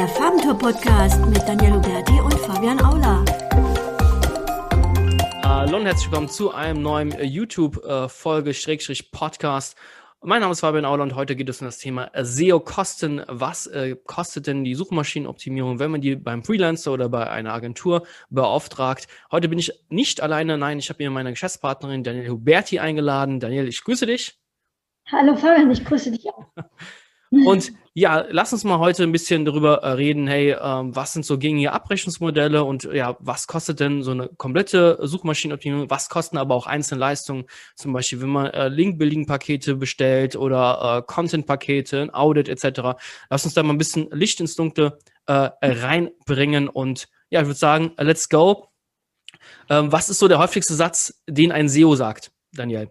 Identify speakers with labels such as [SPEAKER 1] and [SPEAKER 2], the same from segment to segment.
[SPEAKER 1] Der Farbentour-Podcast mit Daniel Huberti und Fabian Aula.
[SPEAKER 2] Hallo und herzlich willkommen zu einem neuen YouTube-Folge, Schrägstrich Podcast. Mein Name ist Fabian Aula und heute geht es um das Thema SEO-Kosten. Was äh, kostet denn die Suchmaschinenoptimierung, wenn man die beim Freelancer oder bei einer Agentur beauftragt? Heute bin ich nicht alleine, nein, ich habe mir meine Geschäftspartnerin Daniel Huberti eingeladen. Daniel, ich grüße dich.
[SPEAKER 3] Hallo Fabian, ich grüße dich auch.
[SPEAKER 2] Und ja, lass uns mal heute ein bisschen darüber äh, reden, hey, ähm, was sind so gängige Abrechnungsmodelle und ja, was kostet denn so eine komplette Suchmaschinenoptimierung, was kosten aber auch einzelne Leistungen, zum Beispiel, wenn man äh, Link-Building-Pakete bestellt oder äh, Content-Pakete, ein Audit etc. Lass uns da mal ein bisschen Licht ins Dunkle äh, reinbringen und ja, ich würde sagen, let's go. Ähm, was ist so der häufigste Satz, den ein SEO sagt, Daniel?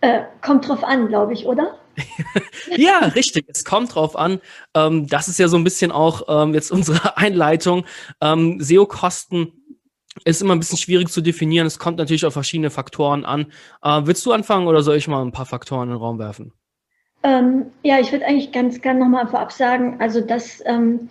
[SPEAKER 3] Äh, kommt drauf an, glaube ich, oder?
[SPEAKER 2] ja, richtig. Es kommt drauf an. Ähm, das ist ja so ein bisschen auch ähm, jetzt unsere Einleitung. Ähm, SEO-Kosten ist immer ein bisschen schwierig zu definieren. Es kommt natürlich auf verschiedene Faktoren an. Äh, willst du anfangen oder soll ich mal ein paar Faktoren in den Raum werfen?
[SPEAKER 3] Ähm, ja, ich würde eigentlich ganz gerne nochmal vorab sagen, also dass ähm,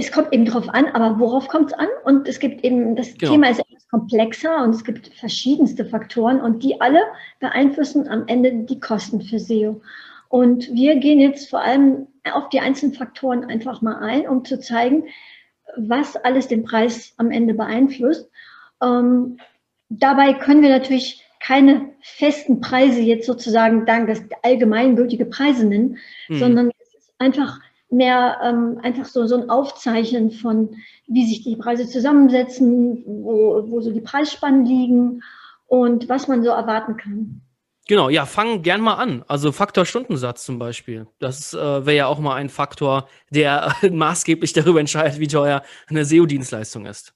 [SPEAKER 3] es kommt eben drauf an, aber worauf kommt es an? Und es gibt eben, das genau. Thema ist etwas komplexer und es gibt verschiedenste Faktoren und die alle beeinflussen am Ende die Kosten für SEO. Und wir gehen jetzt vor allem auf die einzelnen Faktoren einfach mal ein, um zu zeigen, was alles den Preis am Ende beeinflusst. Ähm, dabei können wir natürlich keine festen Preise jetzt sozusagen dank das allgemeingültige Preise nennen, hm. sondern es ist einfach mehr ähm, einfach so, so ein Aufzeichnen von, wie sich die Preise zusammensetzen, wo, wo so die Preisspannen liegen und was man so erwarten kann.
[SPEAKER 2] Genau, ja, fangen gern mal an. Also Faktor Stundensatz zum Beispiel. Das äh, wäre ja auch mal ein Faktor, der maßgeblich darüber entscheidet, wie teuer eine SEO-Dienstleistung ist.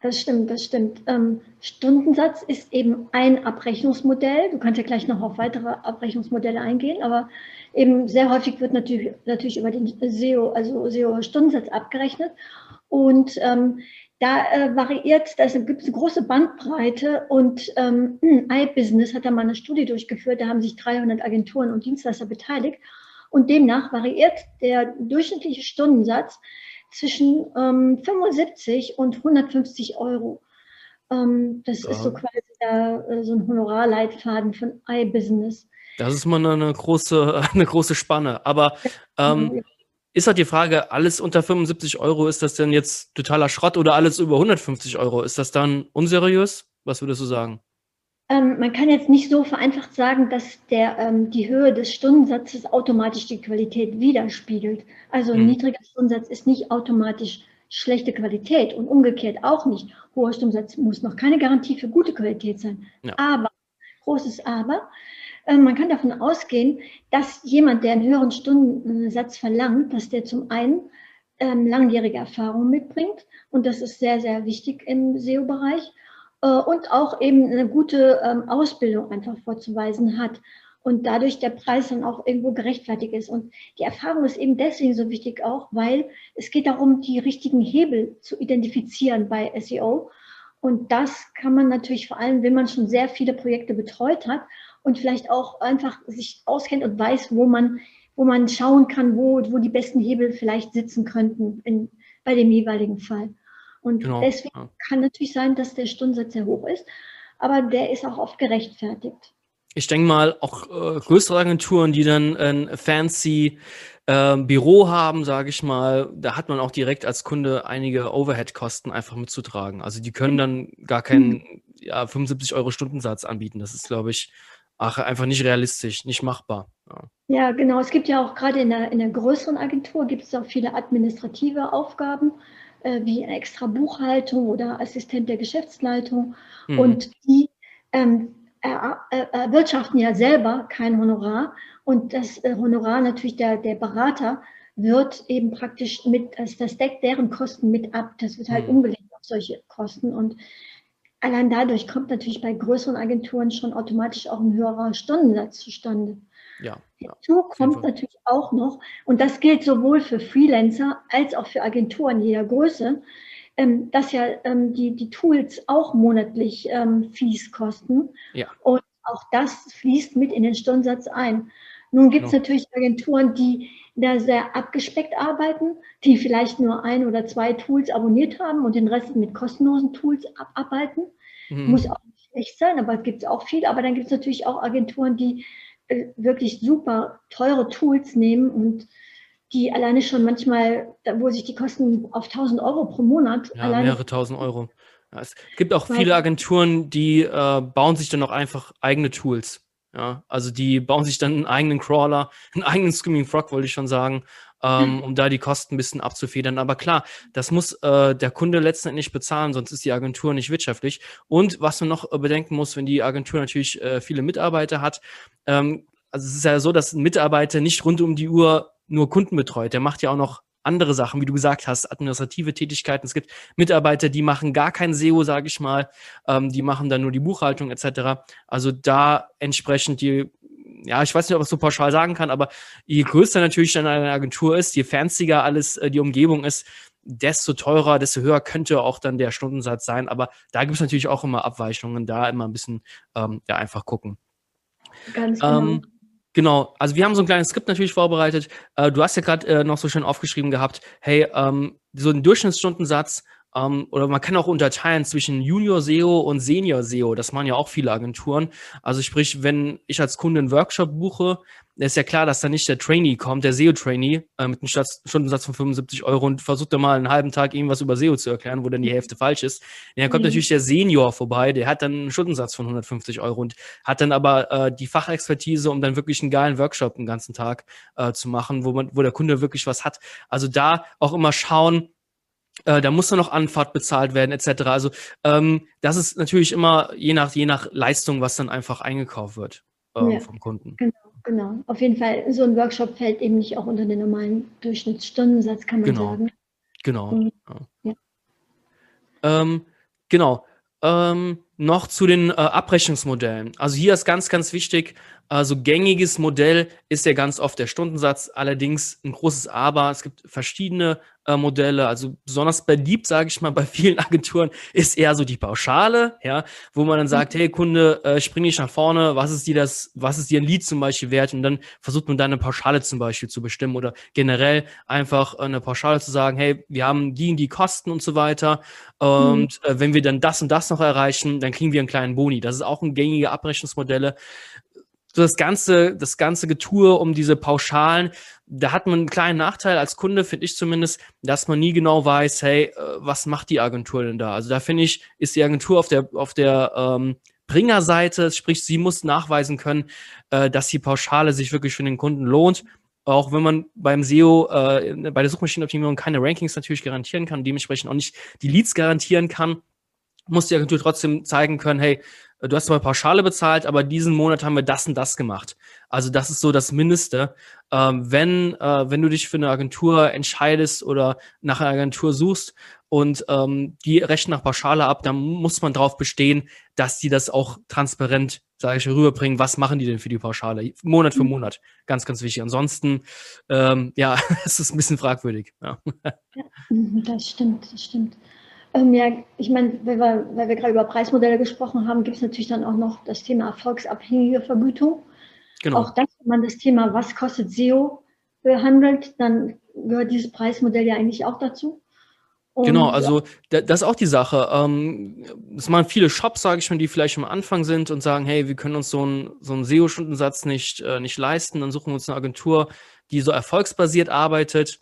[SPEAKER 3] Das stimmt, das stimmt. Ähm, Stundensatz ist eben ein Abrechnungsmodell. Du kannst ja gleich noch auf weitere Abrechnungsmodelle eingehen, aber eben sehr häufig wird natürlich, natürlich über den SEO, also SEO-Stundensatz abgerechnet. Und ähm, da äh, variiert, da gibt es eine große Bandbreite und ähm, iBusiness hat da mal eine Studie durchgeführt, da haben sich 300 Agenturen und Dienstleister beteiligt und demnach variiert der durchschnittliche Stundensatz zwischen ähm, 75 und 150 Euro. Ähm, das ja. ist so quasi der, äh, so ein Honorarleitfaden von iBusiness.
[SPEAKER 2] Das ist mal eine große, eine große Spanne. Aber ähm, ist halt die Frage, alles unter 75 Euro, ist das denn jetzt totaler Schrott oder alles über 150 Euro? Ist das dann unseriös? Was würdest du sagen?
[SPEAKER 3] Ähm, man kann jetzt nicht so vereinfacht sagen, dass der, ähm, die Höhe des Stundensatzes automatisch die Qualität widerspiegelt. Also ein hm. niedriger Stundensatz ist nicht automatisch schlechte Qualität und umgekehrt auch nicht. Hoher Stundensatz muss noch keine Garantie für gute Qualität sein. Ja. Aber, großes Aber, äh, man kann davon ausgehen, dass jemand, der einen höheren Stundensatz verlangt, dass der zum einen ähm, langjährige Erfahrung mitbringt und das ist sehr, sehr wichtig im SEO-Bereich und auch eben eine gute ähm, Ausbildung einfach vorzuweisen hat und dadurch der Preis dann auch irgendwo gerechtfertigt ist. Und die Erfahrung ist eben deswegen so wichtig auch, weil es geht darum, die richtigen Hebel zu identifizieren bei SEO. Und das kann man natürlich vor allem, wenn man schon sehr viele Projekte betreut hat und vielleicht auch einfach sich auskennt und weiß, wo man, wo man schauen kann, wo, wo die besten Hebel vielleicht sitzen könnten in, bei dem jeweiligen Fall. Und genau, deswegen ja. kann natürlich sein, dass der Stundensatz sehr hoch ist, aber der ist auch oft gerechtfertigt.
[SPEAKER 2] Ich denke mal, auch äh, größere Agenturen, die dann ein fancy äh, Büro haben, sage ich mal, da hat man auch direkt als Kunde einige Overhead-Kosten einfach mitzutragen. Also die können dann gar keinen ja, 75 Euro Stundensatz anbieten. Das ist, glaube ich, ach, einfach nicht realistisch, nicht machbar.
[SPEAKER 3] Ja. ja, genau. Es gibt ja auch gerade in der, in der größeren Agentur gibt es auch viele administrative Aufgaben äh, wie extra Buchhaltung oder Assistent der Geschäftsleitung. Mhm. Und die ähm, erwirtschaften ja selber kein Honorar. Und das äh, Honorar natürlich der, der Berater wird eben praktisch mit, das, das deckt deren Kosten mit ab. Das wird halt mhm. umgelegt auf solche Kosten. Und allein dadurch kommt natürlich bei größeren Agenturen schon automatisch auch ein höherer Stundensatz zustande. Ja, Hinzu kommt natürlich auch noch, und das gilt sowohl für Freelancer als auch für Agenturen jeder Größe, ähm, dass ja ähm, die, die Tools auch monatlich ähm, Fees kosten. Ja. Und auch das fließt mit in den Stundensatz ein. Nun gibt es genau. natürlich Agenturen, die, da sehr abgespeckt arbeiten, die vielleicht nur ein oder zwei Tools abonniert haben und den Rest mit kostenlosen Tools abarbeiten. Mhm. Muss auch nicht schlecht sein, aber es gibt auch viel. Aber dann gibt es natürlich auch Agenturen, die wirklich super teure Tools nehmen und die alleine schon manchmal, wo sich die Kosten auf 1000 Euro pro Monat.
[SPEAKER 2] Ja, mehrere tausend Euro. Ja, es gibt auch viele Agenturen, die äh, bauen sich dann auch einfach eigene Tools. Ja, also die bauen sich dann einen eigenen Crawler, einen eigenen Screaming Frog, wollte ich schon sagen, ähm, mhm. um da die Kosten ein bisschen abzufedern. Aber klar, das muss äh, der Kunde letztendlich bezahlen, sonst ist die Agentur nicht wirtschaftlich. Und was man noch äh, bedenken muss, wenn die Agentur natürlich äh, viele Mitarbeiter hat, ähm, also es ist ja so, dass ein Mitarbeiter nicht rund um die Uhr nur Kunden betreut. Der macht ja auch noch andere Sachen, wie du gesagt hast, administrative Tätigkeiten. Es gibt Mitarbeiter, die machen gar kein SEO, sage ich mal. Ähm, die machen dann nur die Buchhaltung etc. Also da entsprechend die, ja, ich weiß nicht, ob ich es so pauschal sagen kann, aber je größer natürlich dann eine Agentur ist, je fancier alles äh, die Umgebung ist, desto teurer, desto höher könnte auch dann der Stundensatz sein. Aber da gibt es natürlich auch immer Abweichungen, da immer ein bisschen ähm, ja, einfach gucken. Ganz genau. Ähm, Genau, also wir haben so ein kleines Skript natürlich vorbereitet. Äh, du hast ja gerade äh, noch so schön aufgeschrieben gehabt, hey, ähm, so ein Durchschnittsstundensatz ähm, oder man kann auch unterteilen zwischen Junior SEO und Senior SEO. Das machen ja auch viele Agenturen. Also sprich, wenn ich als Kunde einen Workshop buche, ist ja klar, dass da nicht der Trainee kommt, der SEO-Trainee äh, mit einem Stundensatz von 75 Euro und versucht dann mal einen halben Tag irgendwas über SEO zu erklären, wo dann die Hälfte falsch ist. Ja, dann kommt mhm. natürlich der Senior vorbei, der hat dann einen Stundensatz von 150 Euro und hat dann aber äh, die Fachexpertise, um dann wirklich einen geilen Workshop den ganzen Tag äh, zu machen, wo man, wo der Kunde wirklich was hat. Also da auch immer schauen, äh, da muss dann noch Anfahrt bezahlt werden, etc. Also ähm, das ist natürlich immer je nach, je nach Leistung, was dann einfach eingekauft wird äh, ja, vom Kunden.
[SPEAKER 3] Genau, genau. Auf jeden Fall, so ein Workshop fällt eben nicht auch unter den normalen Durchschnittsstundensatz, kann man
[SPEAKER 2] genau.
[SPEAKER 3] sagen.
[SPEAKER 2] Genau. Mhm. Ja. Ähm, genau. Ähm, noch zu den äh, Abrechnungsmodellen. Also hier ist ganz, ganz wichtig, also gängiges Modell ist ja ganz oft der Stundensatz, allerdings ein großes Aber. Es gibt verschiedene äh, Modelle. Also besonders beliebt, sage ich mal, bei vielen Agenturen ist eher so die Pauschale, ja, wo man dann sagt, mhm. hey Kunde, äh, spring nicht nach vorne, was ist dir das, was ist dir ein Lied zum Beispiel wert? Und dann versucht man da eine Pauschale zum Beispiel zu bestimmen oder generell einfach eine Pauschale zu sagen, hey, wir haben die und die Kosten und so weiter. Und mhm. äh, wenn wir dann das und das noch erreichen, dann kriegen wir einen kleinen Boni. Das ist auch ein gängige Abrechnungsmodelle das ganze, das ganze Getue um diese Pauschalen, da hat man einen kleinen Nachteil als Kunde, finde ich zumindest, dass man nie genau weiß, hey, äh, was macht die Agentur denn da? Also da finde ich, ist die Agentur auf der, auf der ähm, Bringerseite, sprich, sie muss nachweisen können, äh, dass die Pauschale sich wirklich für den Kunden lohnt. Auch wenn man beim SEO, äh, bei der Suchmaschinenoptimierung keine Rankings natürlich garantieren kann, dementsprechend auch nicht die Leads garantieren kann, muss die Agentur trotzdem zeigen können, hey, du hast mal Pauschale bezahlt, aber diesen Monat haben wir das und das gemacht. Also das ist so das Mindeste. Ähm, wenn, äh, wenn du dich für eine Agentur entscheidest oder nach einer Agentur suchst und ähm, die rechnen nach Pauschale ab, dann muss man darauf bestehen, dass die das auch transparent, sage ich, rüberbringen. Was machen die denn für die Pauschale? Monat für mhm. Monat. Ganz, ganz wichtig. Ansonsten, ähm, ja, es ist ein bisschen fragwürdig. Ja.
[SPEAKER 3] ja, das stimmt, das stimmt. Ähm, ja, ich meine, weil wir, weil wir gerade über Preismodelle gesprochen haben, gibt es natürlich dann auch noch das Thema erfolgsabhängige Vergütung. Genau. Auch das, wenn man das Thema, was kostet SEO, behandelt, dann gehört dieses Preismodell ja eigentlich auch dazu.
[SPEAKER 2] Und, genau, also ja. das ist auch die Sache. Ähm, es machen viele Shops, sage ich mal, die vielleicht am Anfang sind und sagen, hey, wir können uns so einen so einen SEO-Stundensatz nicht, äh, nicht leisten. Dann suchen wir uns eine Agentur, die so erfolgsbasiert arbeitet.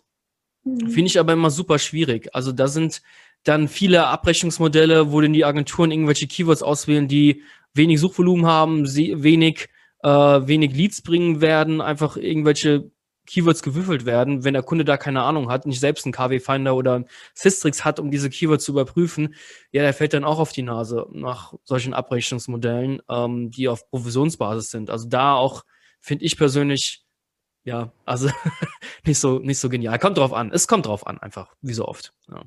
[SPEAKER 2] Mhm. Finde ich aber immer super schwierig. Also da sind dann viele Abrechnungsmodelle, wo denn die Agenturen irgendwelche Keywords auswählen, die wenig Suchvolumen haben, wenig, äh, wenig Leads bringen werden, einfach irgendwelche Keywords gewürfelt werden, wenn der Kunde da keine Ahnung hat, nicht selbst einen KW-Finder oder einen Systrix hat, um diese Keywords zu überprüfen, ja, der fällt dann auch auf die Nase nach solchen Abrechnungsmodellen, ähm, die auf Provisionsbasis sind. Also da auch, finde ich persönlich, ja, also nicht so, nicht so genial. Kommt drauf an. Es kommt drauf an, einfach, wie so oft. Ja.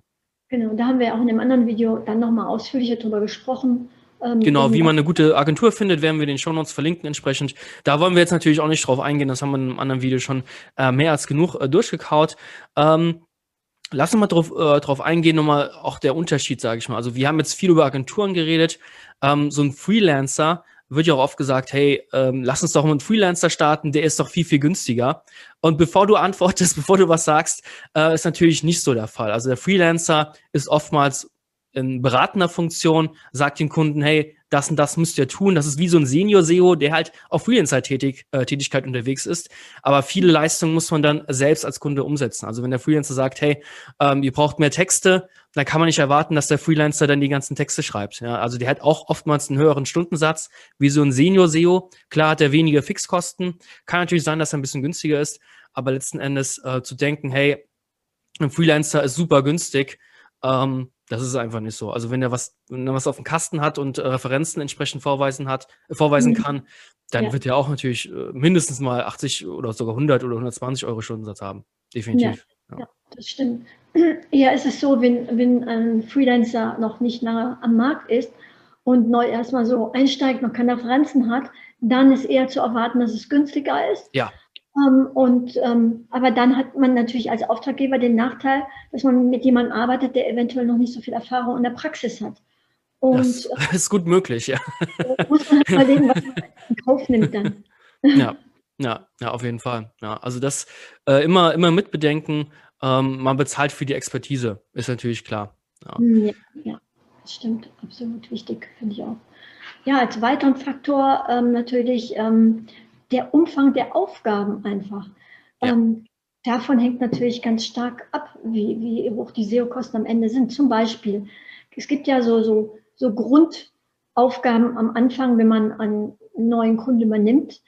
[SPEAKER 3] Genau, da haben wir auch in einem anderen Video dann nochmal ausführlicher drüber gesprochen.
[SPEAKER 2] Ähm, genau, wie man eine gute Agentur findet, werden wir den Show Notes verlinken entsprechend. Da wollen wir jetzt natürlich auch nicht drauf eingehen, das haben wir in einem anderen Video schon äh, mehr als genug äh, durchgekaut. Ähm, Lass uns mal drauf, äh, drauf eingehen, nochmal auch der Unterschied, sage ich mal. Also wir haben jetzt viel über Agenturen geredet. Ähm, so ein Freelancer wird ja auch oft gesagt, hey, ähm, lass uns doch mal einen Freelancer starten, der ist doch viel, viel günstiger. Und bevor du antwortest, bevor du was sagst, äh, ist natürlich nicht so der Fall. Also der Freelancer ist oftmals in beratender Funktion, sagt dem Kunden, hey, das und das müsst ihr tun. Das ist wie so ein Senior-SEO, der halt auf Freelancer-Tätigkeit äh, unterwegs ist. Aber viele Leistungen muss man dann selbst als Kunde umsetzen. Also wenn der Freelancer sagt, hey, ähm, ihr braucht mehr Texte, dann kann man nicht erwarten, dass der Freelancer dann die ganzen Texte schreibt. Ja, also der hat auch oftmals einen höheren Stundensatz wie so ein Senior-SEO. Klar hat er weniger Fixkosten. Kann natürlich sein, dass er ein bisschen günstiger ist. Aber letzten Endes äh, zu denken, hey, ein Freelancer ist super günstig, ähm, das ist einfach nicht so. Also wenn er was, wenn er was auf dem Kasten hat und äh, Referenzen entsprechend vorweisen hat, äh, vorweisen mhm. kann, dann ja. wird er auch natürlich äh, mindestens mal 80 oder sogar 100 oder 120 Euro Stundensatz haben. Definitiv.
[SPEAKER 3] Ja, ja. das stimmt. Ja, es ist so, wenn, wenn ein Freelancer noch nicht lange am Markt ist und neu erstmal so einsteigt, noch keine Referenzen hat, dann ist eher zu erwarten, dass es günstiger ist.
[SPEAKER 2] Ja.
[SPEAKER 3] Ähm, und, ähm, aber dann hat man natürlich als Auftraggeber den Nachteil, dass man mit jemandem arbeitet, der eventuell noch nicht so viel Erfahrung in der Praxis hat.
[SPEAKER 2] Und, das ist gut möglich, ja.
[SPEAKER 3] Muss man halt überlegen, was man in Kauf nimmt dann.
[SPEAKER 2] Ja, ja, ja, auf jeden Fall. Ja, also das äh, immer, immer mitbedenken, ähm, man bezahlt für die Expertise, ist natürlich klar.
[SPEAKER 3] Ja, hm, ja, ja das stimmt, absolut wichtig, finde ich auch. Ja, als weiteren Faktor ähm, natürlich ähm, der Umfang der Aufgaben einfach. Ja. Ähm, davon hängt natürlich ganz stark ab, wie, wie hoch die SEO-Kosten am Ende sind. Zum Beispiel, es gibt ja so, so, so Grundaufgaben am Anfang, wenn man einen neuen Kunden übernimmt.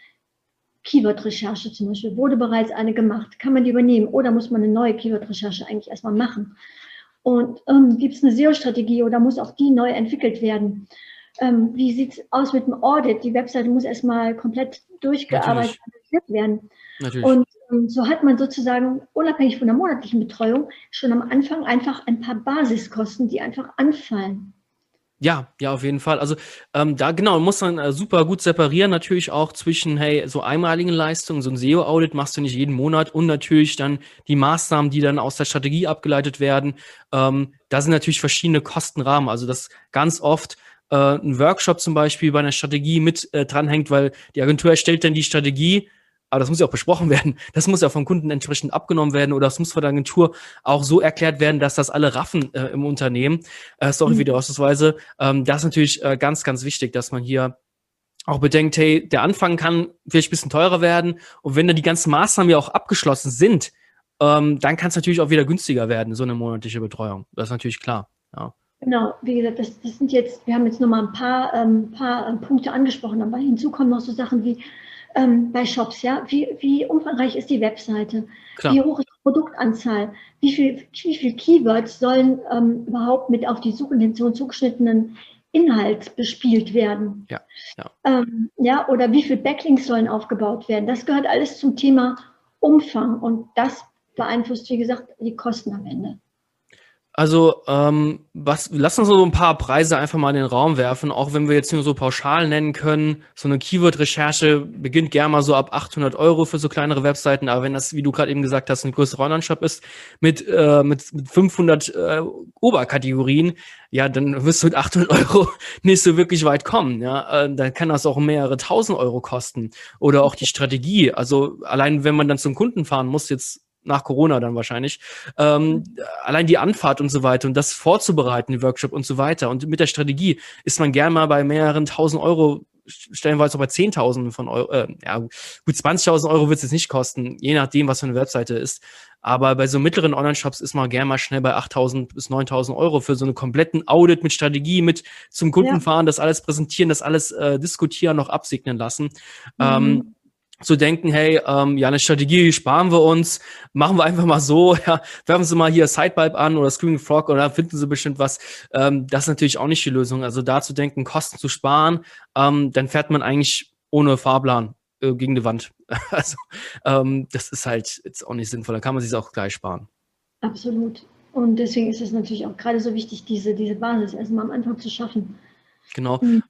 [SPEAKER 3] Keyword-Recherche zum Beispiel, wurde bereits eine gemacht, kann man die übernehmen oder muss man eine neue Keyword-Recherche eigentlich erstmal machen? Und ähm, gibt es eine SEO-Strategie oder muss auch die neu entwickelt werden? Ähm, wie sieht es aus mit dem Audit? Die Webseite muss erstmal komplett durchgearbeitet werden. Natürlich. Und ähm, so hat man sozusagen unabhängig von der monatlichen Betreuung schon am Anfang einfach ein paar Basiskosten, die einfach anfallen.
[SPEAKER 2] Ja, ja, auf jeden Fall. Also ähm, da genau muss man äh, super gut separieren, natürlich auch zwischen, hey, so einmaligen Leistungen, so ein SEO-Audit machst du nicht jeden Monat und natürlich dann die Maßnahmen, die dann aus der Strategie abgeleitet werden. Ähm, da sind natürlich verschiedene Kostenrahmen. Also das ganz oft äh, ein Workshop zum Beispiel bei einer Strategie mit äh, dranhängt, weil die Agentur erstellt dann die Strategie, aber das muss ja auch besprochen werden. Das muss ja vom Kunden entsprechend abgenommen werden oder das muss von der Agentur auch so erklärt werden, dass das alle raffen äh, im Unternehmen. Äh, sorry mhm. für die Ausdrucksweise. Ähm, das ist natürlich äh, ganz, ganz wichtig, dass man hier auch bedenkt, hey, der Anfang kann vielleicht ein bisschen teurer werden und wenn dann die ganzen Maßnahmen ja auch abgeschlossen sind, ähm, dann kann es natürlich auch wieder günstiger werden, so eine monatliche Betreuung. Das ist natürlich klar. Ja.
[SPEAKER 3] Genau, wie gesagt, das, das sind jetzt, wir haben jetzt nochmal ein paar, ähm, paar ähm, Punkte angesprochen, aber hinzu kommen noch so Sachen wie ähm, bei Shops, ja, wie, wie umfangreich ist die Webseite, Klar. wie hoch ist die Produktanzahl, wie viel, wie viel Keywords sollen ähm, überhaupt mit auf die Suchintention zugeschnittenen Inhalt bespielt werden.
[SPEAKER 2] Ja, ja.
[SPEAKER 3] Ähm, ja, oder wie viel Backlinks sollen aufgebaut werden. Das gehört alles zum Thema Umfang und das beeinflusst, wie gesagt, die Kosten am Ende.
[SPEAKER 2] Also, ähm, was, lass uns so ein paar Preise einfach mal in den Raum werfen, auch wenn wir jetzt nur so pauschal nennen können. So eine Keyword-Recherche beginnt gerne mal so ab 800 Euro für so kleinere Webseiten, aber wenn das, wie du gerade eben gesagt hast, ein größerer Online-Shop ist mit, äh, mit, mit 500 äh, Oberkategorien, ja, dann wirst du mit 800 Euro nicht so wirklich weit kommen. Ja, äh, dann kann das auch mehrere tausend Euro kosten oder auch die Strategie. Also allein wenn man dann zum Kunden fahren muss, jetzt nach Corona dann wahrscheinlich, ähm, allein die Anfahrt und so weiter und das vorzubereiten, die Workshop und so weiter. Und mit der Strategie ist man gern mal bei mehreren tausend Euro, stellenweise auch bei Zehntausenden von Euro, äh, ja, gut, 20.000 Euro wird es jetzt nicht kosten, je nachdem, was für eine Webseite ist. Aber bei so mittleren Online-Shops ist man gern mal schnell bei 8.000 bis 9.000 Euro für so einen kompletten Audit mit Strategie, mit zum Kunden ja. fahren, das alles präsentieren, das alles äh, diskutieren, noch absegnen lassen. Mhm. Ähm, zu denken, hey, ähm, ja, eine Strategie sparen wir uns, machen wir einfach mal so, ja, werfen Sie mal hier Sidepipe an oder Screaming Frog oder finden Sie bestimmt was. Ähm, das ist natürlich auch nicht die Lösung. Also da zu denken, Kosten zu sparen, ähm, dann fährt man eigentlich ohne Fahrplan äh, gegen die Wand. also ähm, das ist halt jetzt auch nicht sinnvoll. Da kann man sich auch gleich sparen.
[SPEAKER 3] Absolut. Und deswegen ist es natürlich auch gerade so wichtig, diese, diese Basis erstmal am Anfang zu schaffen.
[SPEAKER 2] Genau. Mhm.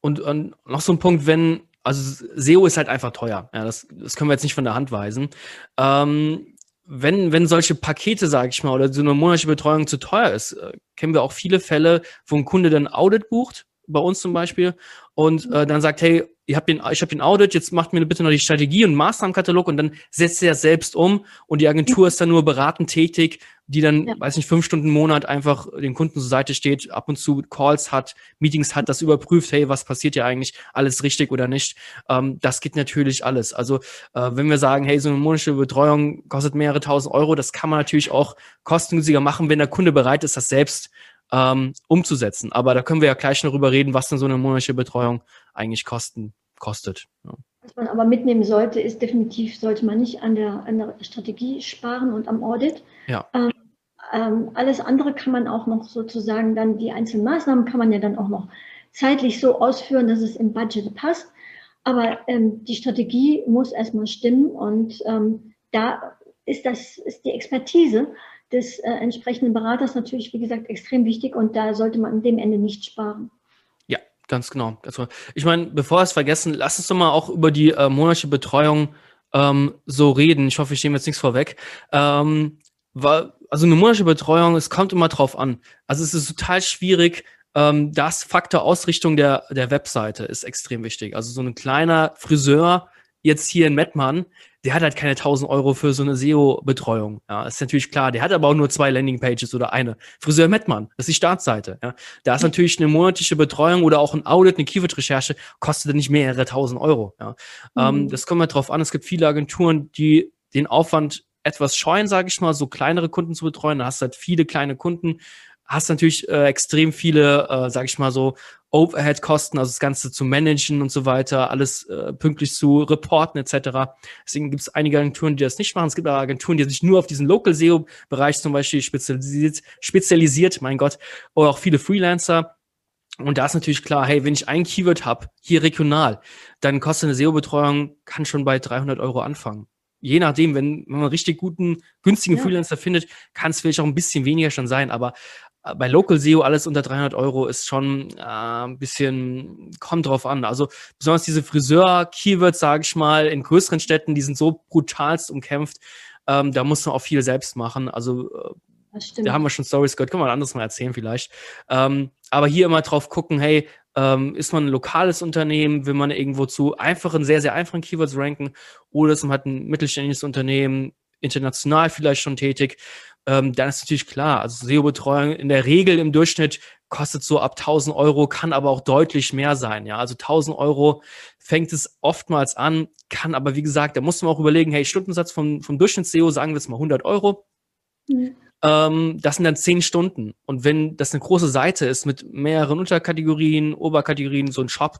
[SPEAKER 2] Und, und noch so ein Punkt, wenn also SEO ist halt einfach teuer. Ja, das, das können wir jetzt nicht von der Hand weisen. Ähm, wenn, wenn solche Pakete, sage ich mal, oder so eine monatliche Betreuung zu teuer ist, äh, kennen wir auch viele Fälle, wo ein Kunde dann Audit bucht, bei uns zum Beispiel und äh, dann sagt, hey, ihr habt den, ich habe den Audit, jetzt macht mir bitte noch die Strategie und Maßnahmenkatalog und dann setzt er das selbst um und die Agentur ist dann nur beratend tätig, die dann, ja. weiß nicht, fünf Stunden im Monat einfach den Kunden zur Seite steht, ab und zu Calls hat, Meetings hat, das überprüft, hey, was passiert ja eigentlich, alles richtig oder nicht. Ähm, das geht natürlich alles. Also äh, wenn wir sagen, hey, so eine monische Betreuung kostet mehrere tausend Euro, das kann man natürlich auch kostengünstiger machen, wenn der Kunde bereit ist, das selbst ähm, umzusetzen. Aber da können wir ja gleich darüber reden, was denn so eine monatliche Betreuung eigentlich kosten, kostet. Ja.
[SPEAKER 3] Was man aber mitnehmen sollte, ist definitiv, sollte man nicht an der, an der Strategie sparen und am Audit.
[SPEAKER 2] Ja.
[SPEAKER 3] Ähm, ähm, alles andere kann man auch noch sozusagen dann, die einzelnen Maßnahmen kann man ja dann auch noch zeitlich so ausführen, dass es im Budget passt. Aber ähm, die Strategie muss erstmal stimmen und ähm, da ist das, ist die Expertise des äh, entsprechenden Beraters natürlich, wie gesagt, extrem wichtig und da sollte man an dem Ende nicht sparen.
[SPEAKER 2] Ja, ganz genau. Also, ich meine, bevor wir es vergessen, lass uns doch mal auch über die äh, monatliche Betreuung ähm, so reden. Ich hoffe, ich nehme jetzt nichts vorweg. Ähm, war, also eine monatliche Betreuung, es kommt immer drauf an. Also es ist total schwierig, ähm, das Faktor Ausrichtung der, der Webseite ist extrem wichtig. Also so ein kleiner Friseur jetzt hier in Mettmann, der hat halt keine 1000 Euro für so eine SEO-Betreuung. Ja, ist natürlich klar. Der hat aber auch nur zwei Landingpages oder eine. Friseur Mettmann, das ist die Startseite. Ja, da ist natürlich eine monatliche Betreuung oder auch ein Audit, eine Keyword-Recherche, kostet nicht mehrere tausend Euro. Ja, ähm, mhm. ähm, das kommt halt drauf an. Es gibt viele Agenturen, die den Aufwand etwas scheuen, sage ich mal, so kleinere Kunden zu betreuen. Da hast du halt viele kleine Kunden, hast natürlich äh, extrem viele, äh, sage ich mal so, Overhead-Kosten, also das Ganze zu managen und so weiter, alles äh, pünktlich zu reporten etc. Deswegen gibt es einige Agenturen, die das nicht machen. Es gibt aber Agenturen, die sich nur auf diesen Local SEO-Bereich zum Beispiel spezialisiert, spezialisiert, mein Gott, oder auch viele Freelancer. Und da ist natürlich klar, hey, wenn ich ein Keyword habe, hier regional, dann kostet eine SEO-Betreuung, kann schon bei 300 Euro anfangen. Je nachdem, wenn, man richtig guten, günstigen ja. Freelancer findet, kann es vielleicht auch ein bisschen weniger schon sein. Aber bei Local SEO alles unter 300 Euro ist schon äh, ein bisschen, kommt drauf an. Also besonders diese Friseur-Keywords, sage ich mal, in größeren Städten, die sind so brutalst umkämpft, ähm, da muss man auch viel selbst machen. Also äh, da haben wir schon Stories gehört, können wir ein anderes Mal erzählen vielleicht. Ähm, aber hier immer drauf gucken, hey, ähm, ist man ein lokales Unternehmen, will man irgendwo zu einfachen, sehr, sehr einfachen Keywords ranken oder ist man halt ein mittelständisches Unternehmen, international vielleicht schon tätig ähm, dann ist natürlich klar, also SEO-Betreuung in der Regel im Durchschnitt kostet so ab 1000 Euro, kann aber auch deutlich mehr sein. Ja, also 1000 Euro fängt es oftmals an, kann aber wie gesagt, da muss man auch überlegen, hey, Stundensatz vom, vom Durchschnitts-SEO, sagen wir jetzt mal 100 Euro. Mhm. Ähm, das sind dann 10 Stunden. Und wenn das eine große Seite ist mit mehreren Unterkategorien, Oberkategorien, so ein Shop,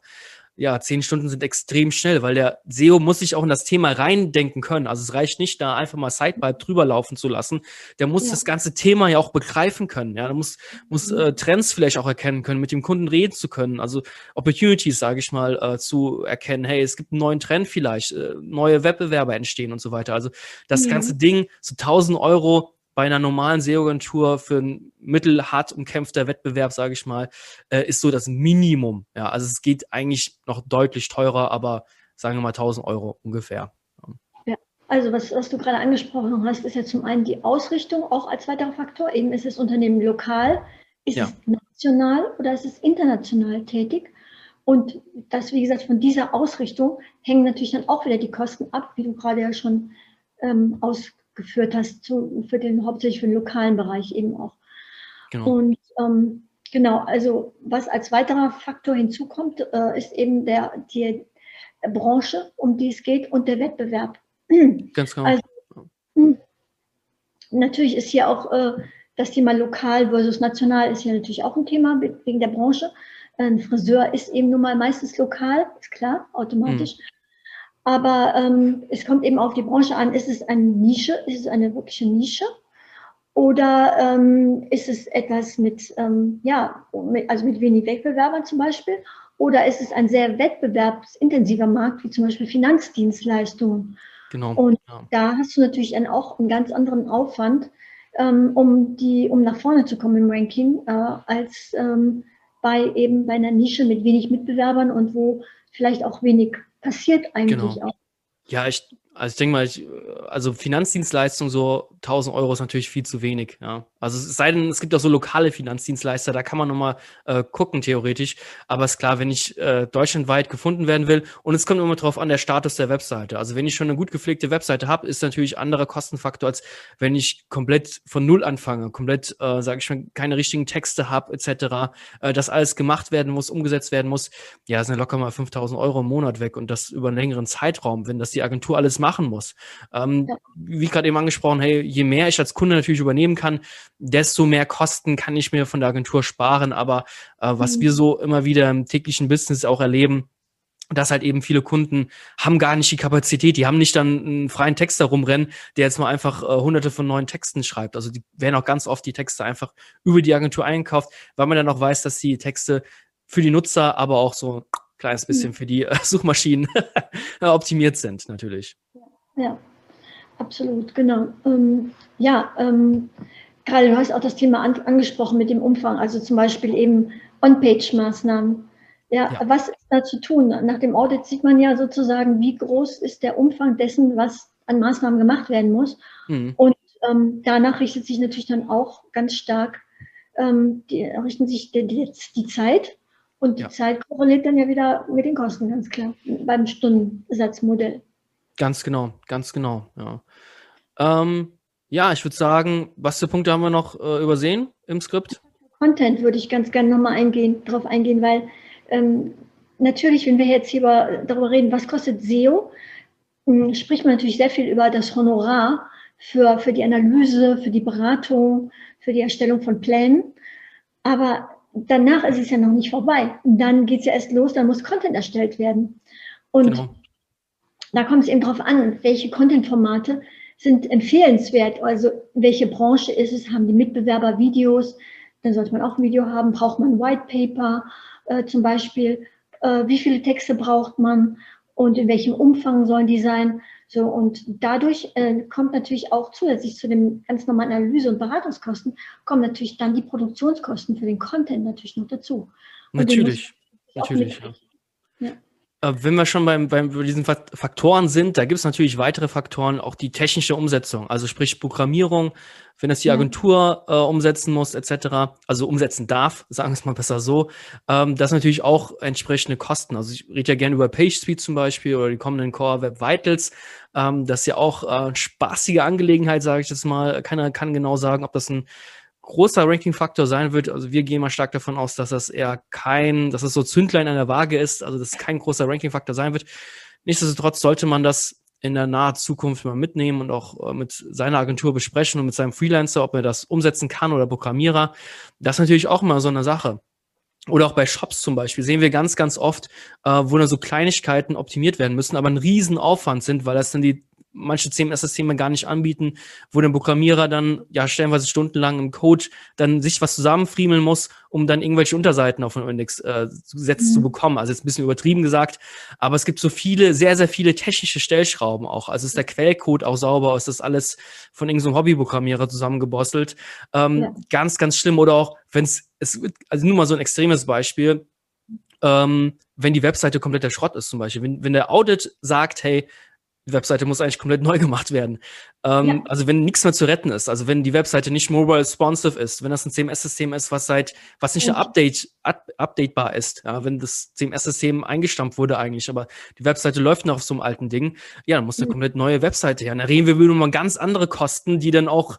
[SPEAKER 2] ja, zehn Stunden sind extrem schnell, weil der SEO muss sich auch in das Thema reindenken können. Also es reicht nicht, da einfach mal Sidebar drüber laufen zu lassen. Der muss ja. das ganze Thema ja auch begreifen können. Ja, der muss, muss mhm. äh, Trends vielleicht auch erkennen können, mit dem Kunden reden zu können. Also Opportunities, sage ich mal, äh, zu erkennen. Hey, es gibt einen neuen Trend vielleicht, äh, neue Wettbewerber entstehen und so weiter. Also das ja. ganze Ding, so 1000 Euro bei einer normalen SEO-Agentur für ein mittelhart umkämpfter Wettbewerb, sage ich mal, äh, ist so das Minimum. Ja, also es geht eigentlich noch deutlich teurer, aber sagen wir mal 1000 Euro ungefähr.
[SPEAKER 3] Ja, also was, was du gerade angesprochen hast, ist ja zum einen die Ausrichtung auch als weiterer Faktor. Eben ist das Unternehmen lokal, ist ja. es national oder ist es international tätig? Und das, wie gesagt, von dieser Ausrichtung hängen natürlich dann auch wieder die Kosten ab, wie du gerade ja schon ähm, aus geführt hast, zu, für den hauptsächlich für den lokalen Bereich eben auch. Genau. Und ähm, genau, also was als weiterer Faktor hinzukommt, äh, ist eben der, die Branche, um die es geht und der Wettbewerb.
[SPEAKER 2] Ganz genau.
[SPEAKER 3] Also, hm, natürlich ist hier auch äh, das Thema lokal versus national ist hier natürlich auch ein Thema wegen der Branche. Ein Friseur ist eben nun mal meistens lokal, ist klar, automatisch. Mhm. Aber ähm, es kommt eben auf die Branche an. Ist es eine Nische? Ist es eine wirkliche Nische? Oder ähm, ist es etwas mit, ähm, ja, mit, also mit wenig Wettbewerbern zum Beispiel? Oder ist es ein sehr wettbewerbsintensiver Markt, wie zum Beispiel Finanzdienstleistungen?
[SPEAKER 2] Genau.
[SPEAKER 3] Und ja. da hast du natürlich dann auch einen ganz anderen Aufwand, ähm, um, die, um nach vorne zu kommen im Ranking, äh, als ähm, bei eben bei einer Nische mit wenig Mitbewerbern und wo vielleicht auch wenig passiert eigentlich genau. auch.
[SPEAKER 2] Ja, ich, also ich denke mal, ich, also Finanzdienstleistung so 1000 Euro ist natürlich viel zu wenig. Ja. Also es sei denn, es gibt auch so lokale Finanzdienstleister, da kann man nochmal äh, gucken, theoretisch. Aber ist klar, wenn ich äh, deutschlandweit gefunden werden will, und es kommt immer drauf an, der Status der Webseite. Also wenn ich schon eine gut gepflegte Webseite habe, ist natürlich anderer Kostenfaktor, als wenn ich komplett von null anfange, komplett, äh, sage ich mal, keine richtigen Texte habe, etc., äh, dass alles gemacht werden muss, umgesetzt werden muss. Ja, sind locker mal 5000 Euro im Monat weg und das über einen längeren Zeitraum, wenn das die Agentur alles machen muss. Ähm, ja. Wie gerade eben angesprochen, hey, je mehr ich als Kunde natürlich übernehmen kann, desto mehr Kosten kann ich mir von der Agentur sparen. Aber äh, was mhm. wir so immer wieder im täglichen Business auch erleben, dass halt eben viele Kunden haben gar nicht die Kapazität, die haben nicht dann einen freien Text da rumrennen, der jetzt mal einfach äh, hunderte von neuen Texten schreibt. Also die werden auch ganz oft die Texte einfach über die Agentur einkauft, weil man dann auch weiß, dass die Texte für die Nutzer, aber auch so ein kleines bisschen mhm. für die äh, Suchmaschinen optimiert sind, natürlich.
[SPEAKER 3] Ja, Absolut, genau. Ähm, ja, ähm, gerade du hast auch das Thema an, angesprochen mit dem Umfang, also zum Beispiel eben On-Page-Maßnahmen. Ja, ja, was ist da zu tun? Nach dem Audit sieht man ja sozusagen, wie groß ist der Umfang dessen, was an Maßnahmen gemacht werden muss. Mhm. Und ähm, danach richtet sich natürlich dann auch ganz stark, ähm, die, richten sich die, die, die Zeit und die ja. Zeit korreliert dann ja wieder mit den Kosten, ganz klar, beim Stundensatzmodell.
[SPEAKER 2] Ganz genau, ganz genau, ja. Ähm, ja, ich würde sagen, was für Punkte haben wir noch äh, übersehen im Skript?
[SPEAKER 3] Content würde ich ganz gerne nochmal eingehen, darauf eingehen, weil ähm, natürlich, wenn wir jetzt hier über, darüber reden, was kostet SEO, mh, hm, spricht man natürlich sehr viel über das Honorar für, für die Analyse, für die Beratung, für die Erstellung von Plänen. Aber danach ist es ja noch nicht vorbei. Dann geht es ja erst los, dann muss Content erstellt werden. Und genau. Da kommt es eben darauf an, welche Content-Formate sind empfehlenswert. Also welche Branche ist es? Haben die Mitbewerber Videos? Dann sollte man auch ein Video haben. Braucht man White Paper äh, zum Beispiel? Äh, wie viele Texte braucht man? Und in welchem Umfang sollen die sein? So, und dadurch äh, kommt natürlich auch zusätzlich zu den ganz normalen Analyse- und Beratungskosten, kommen natürlich dann die Produktionskosten für den Content natürlich noch dazu.
[SPEAKER 2] natürlich, natürlich. Ja. ja. Äh, wenn wir schon beim, beim bei diesen Faktoren sind, da gibt es natürlich weitere Faktoren, auch die technische Umsetzung, also sprich Programmierung, wenn das die Agentur äh, umsetzen muss, etc., also umsetzen darf, sagen wir es mal besser so, ähm, das natürlich auch entsprechende Kosten. Also ich rede ja gerne über PageSpeed zum Beispiel oder die kommenden Core Web Vitals. Ähm, das ist ja auch äh, spaßige Angelegenheit, sage ich jetzt mal. Keiner kann genau sagen, ob das ein großer Ranking-Faktor sein wird. Also wir gehen mal stark davon aus, dass das eher kein, dass es so Zündlein an der Waage ist, also dass kein großer Ranking-Faktor sein wird. Nichtsdestotrotz sollte man das in der nahen Zukunft mal mitnehmen und auch äh, mit seiner Agentur besprechen und mit seinem Freelancer, ob er das umsetzen kann oder Programmierer. Das ist natürlich auch immer so eine Sache. Oder auch bei Shops zum Beispiel sehen wir ganz, ganz oft, äh, wo dann so Kleinigkeiten optimiert werden müssen, aber ein Riesenaufwand sind, weil das dann die manche CMS-Systeme gar nicht anbieten, wo der Programmierer dann ja stellenweise stundenlang im Code dann sich was zusammenfriemeln muss, um dann irgendwelche Unterseiten auf den Index äh, gesetzt mhm. zu bekommen. Also jetzt ein bisschen übertrieben gesagt, aber es gibt so viele, sehr, sehr viele technische Stellschrauben auch. Also ist der Quellcode auch sauber, ist das alles von irgendeinem so Hobbyprogrammierer zusammengebostelt. Ähm, ja. Ganz, ganz schlimm. Oder auch, wenn es, also nur mal so ein extremes Beispiel, ähm, wenn die Webseite kompletter Schrott ist zum Beispiel. Wenn, wenn der Audit sagt, hey, die Webseite muss eigentlich komplett neu gemacht werden. Ähm, ja. Also wenn nichts mehr zu retten ist, also wenn die Webseite nicht mobile responsive ist, wenn das ein CMS-System ist, was seit, was nicht update, up, updatebar ist, ja, wenn das CMS-System eingestampft wurde eigentlich, aber die Webseite läuft noch auf so einem alten Ding, ja, dann muss eine mhm. komplett neue Webseite her. Da reden wir über ganz andere Kosten, die dann auch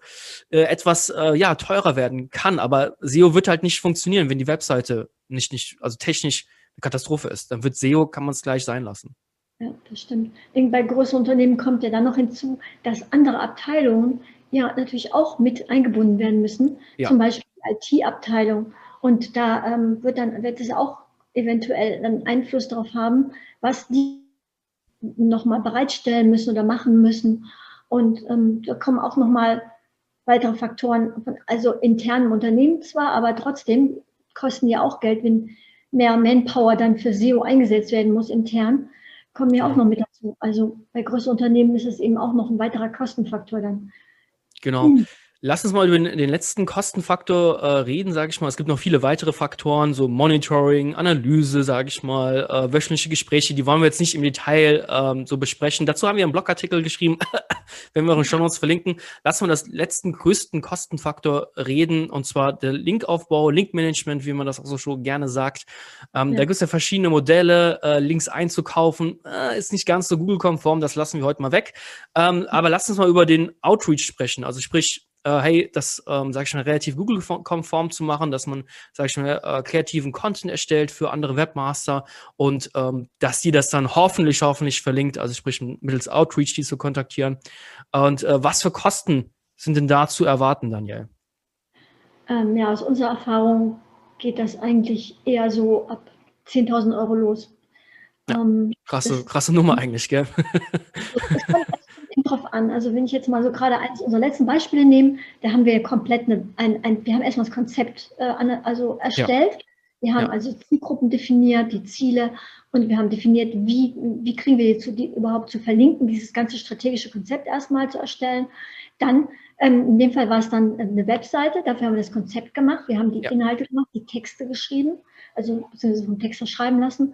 [SPEAKER 2] äh, etwas äh, ja teurer werden kann. Aber SEO wird halt nicht funktionieren, wenn die Webseite nicht, nicht, also technisch eine Katastrophe ist. Dann wird SEO, kann man es gleich sein lassen.
[SPEAKER 3] Ja, das stimmt. Ich denke, bei großen Unternehmen kommt ja dann noch hinzu, dass andere Abteilungen ja natürlich auch mit eingebunden werden müssen. Ja. Zum Beispiel die IT-Abteilung. Und da ähm, wird dann wird es auch eventuell einen Einfluss darauf haben, was die nochmal bereitstellen müssen oder machen müssen. Und ähm, da kommen auch nochmal weitere Faktoren, von, also intern im Unternehmen zwar, aber trotzdem kosten ja auch Geld, wenn mehr Manpower dann für SEO eingesetzt werden muss intern kommen ja auch noch mit dazu. Also bei größeren Unternehmen ist es eben auch noch ein weiterer Kostenfaktor dann.
[SPEAKER 2] Genau. Hm. Lass uns mal über den, letzten Kostenfaktor äh, reden, sage ich mal. Es gibt noch viele weitere Faktoren, so Monitoring, Analyse, sage ich mal, äh, wöchentliche Gespräche, die wollen wir jetzt nicht im Detail ähm, so besprechen. Dazu haben wir einen Blogartikel geschrieben, wenn wir auch Show Notes verlinken. Lass uns das letzten größten Kostenfaktor reden, und zwar der Linkaufbau, Linkmanagement, wie man das auch so schon gerne sagt. Ähm, ja. Da gibt es ja verschiedene Modelle, äh, Links einzukaufen, äh, ist nicht ganz so Google-konform, das lassen wir heute mal weg. Ähm, aber lass uns mal über den Outreach sprechen, also sprich äh, hey, das, ähm, sage ich mal, relativ Google-konform zu machen, dass man, sage ich mal, äh, kreativen Content erstellt für andere Webmaster und ähm, dass die das dann hoffentlich, hoffentlich verlinkt, also sprich mittels Outreach die zu kontaktieren. Und äh, was für Kosten sind denn da zu erwarten, Daniel?
[SPEAKER 3] Ähm, ja, aus unserer Erfahrung geht das eigentlich eher so ab 10.000 Euro los.
[SPEAKER 2] Ja, ähm, krasse, krasse Nummer eigentlich, gell?
[SPEAKER 3] Es kommt drauf an. Also wenn ich jetzt mal so gerade eines unserer letzten Beispiele nehme, da haben wir komplett eine, ein, ein, wir haben erstmal das Konzept äh, also erstellt. Ja. Wir haben ja. also Zielgruppen definiert, die Ziele und wir haben definiert, wie, wie kriegen wir jetzt zu, die, überhaupt zu verlinken, dieses ganze strategische Konzept erstmal zu erstellen. Dann, ähm, in dem Fall war es dann eine Webseite, dafür haben wir das Konzept gemacht, wir haben die ja. Inhalte gemacht, die Texte geschrieben, also beziehungsweise vom Texter schreiben lassen ähm,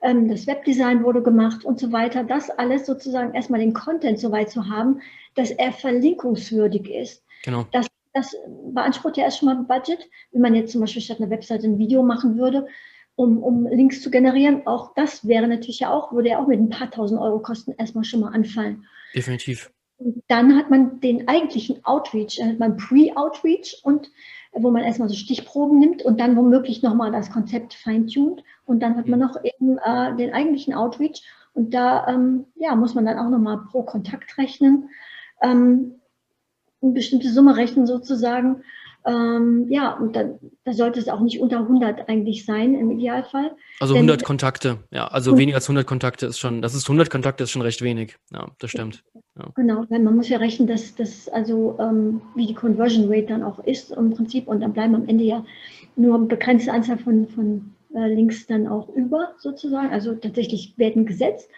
[SPEAKER 3] das Webdesign wurde gemacht und so weiter. Das alles sozusagen erstmal den Content so weit zu haben, dass er verlinkungswürdig ist. Genau. Das, das beansprucht ja erst schon mal ein Budget. Wenn man jetzt zum Beispiel statt einer Webseite ein Video machen würde, um, um Links zu generieren, auch das wäre natürlich ja auch, würde ja auch mit ein paar tausend Euro Kosten erstmal schon mal anfallen.
[SPEAKER 2] Definitiv.
[SPEAKER 3] Und dann hat man den eigentlichen Outreach, dann hat man Pre-Outreach und wo man erstmal so Stichproben nimmt und dann womöglich nochmal das Konzept feintuned und dann hat man noch eben äh, den eigentlichen Outreach und da ähm, ja, muss man dann auch nochmal pro Kontakt rechnen, ähm, eine bestimmte Summe rechnen sozusagen. Ähm, ja, und dann, da sollte es auch nicht unter 100 eigentlich sein im Idealfall.
[SPEAKER 2] Also 100 Denn, Kontakte, ja, also weniger als 100 Kontakte ist schon, das ist 100 Kontakte ist schon recht wenig, ja, das stimmt. Ja.
[SPEAKER 3] Genau, weil man muss ja rechnen, dass das also ähm, wie die Conversion Rate dann auch ist im Prinzip und dann bleiben am Ende ja nur eine begrenzte Anzahl von, von äh, Links dann auch über sozusagen, also tatsächlich werden gesetzt.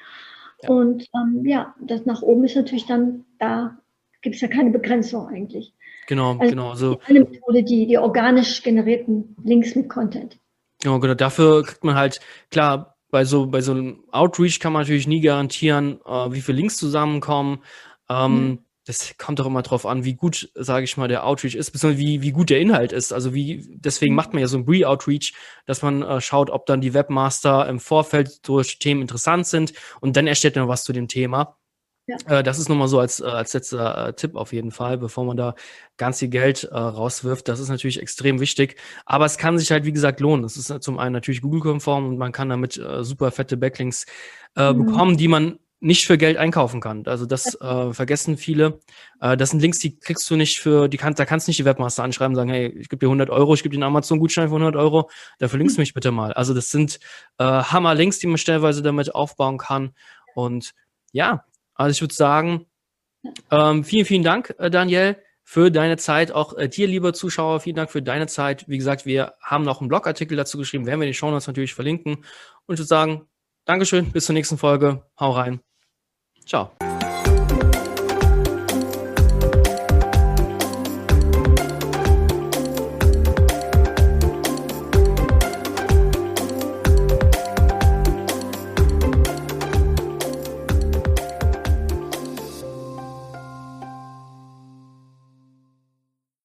[SPEAKER 3] Ja. Und ähm, ja, das nach oben ist natürlich dann, da gibt es ja keine Begrenzung eigentlich.
[SPEAKER 2] Genau, also genau.
[SPEAKER 3] Also, eine Methode, die, die organisch generierten Links mit Content.
[SPEAKER 2] Genau, genau. Dafür kriegt man halt, klar, bei so, bei so einem Outreach kann man natürlich nie garantieren, äh, wie viele Links zusammenkommen. Ähm, mhm. Das kommt doch immer drauf an, wie gut, sage ich mal, der Outreach ist, beziehungsweise wie, wie gut der Inhalt ist. Also wie, deswegen mhm. macht man ja so ein Pre-Outreach, dass man äh, schaut, ob dann die Webmaster im Vorfeld durch Themen interessant sind und dann erstellt man was zu dem Thema. Ja. Äh, das ist nochmal so als, äh, als letzter äh, Tipp auf jeden Fall, bevor man da ganz viel Geld äh, rauswirft. Das ist natürlich extrem wichtig. Aber es kann sich halt, wie gesagt, lohnen. Es ist zum einen natürlich Google-konform und man kann damit äh, super fette Backlinks äh, mhm. bekommen, die man nicht für Geld einkaufen kann. Also das äh, vergessen viele. Äh, das sind Links, die kriegst du nicht für, die kann, da kannst du nicht die Webmaster anschreiben und sagen, hey, ich gebe dir 100 Euro, ich gebe dir einen Amazon-Gutschein für 100 Euro, dafür linkst du mich bitte mal. Also das sind äh, Hammer-Links, die man stellenweise damit aufbauen kann. Und ja, also ich würde sagen, ähm, vielen, vielen Dank, äh, Daniel, für deine Zeit. Auch äh, dir, lieber Zuschauer, vielen Dank für deine Zeit. Wie gesagt, wir haben noch einen Blogartikel dazu geschrieben, werden wir in den Show Notes natürlich verlinken. Und ich würde sagen, Dankeschön, bis zur nächsten Folge. Hau rein. Ciao.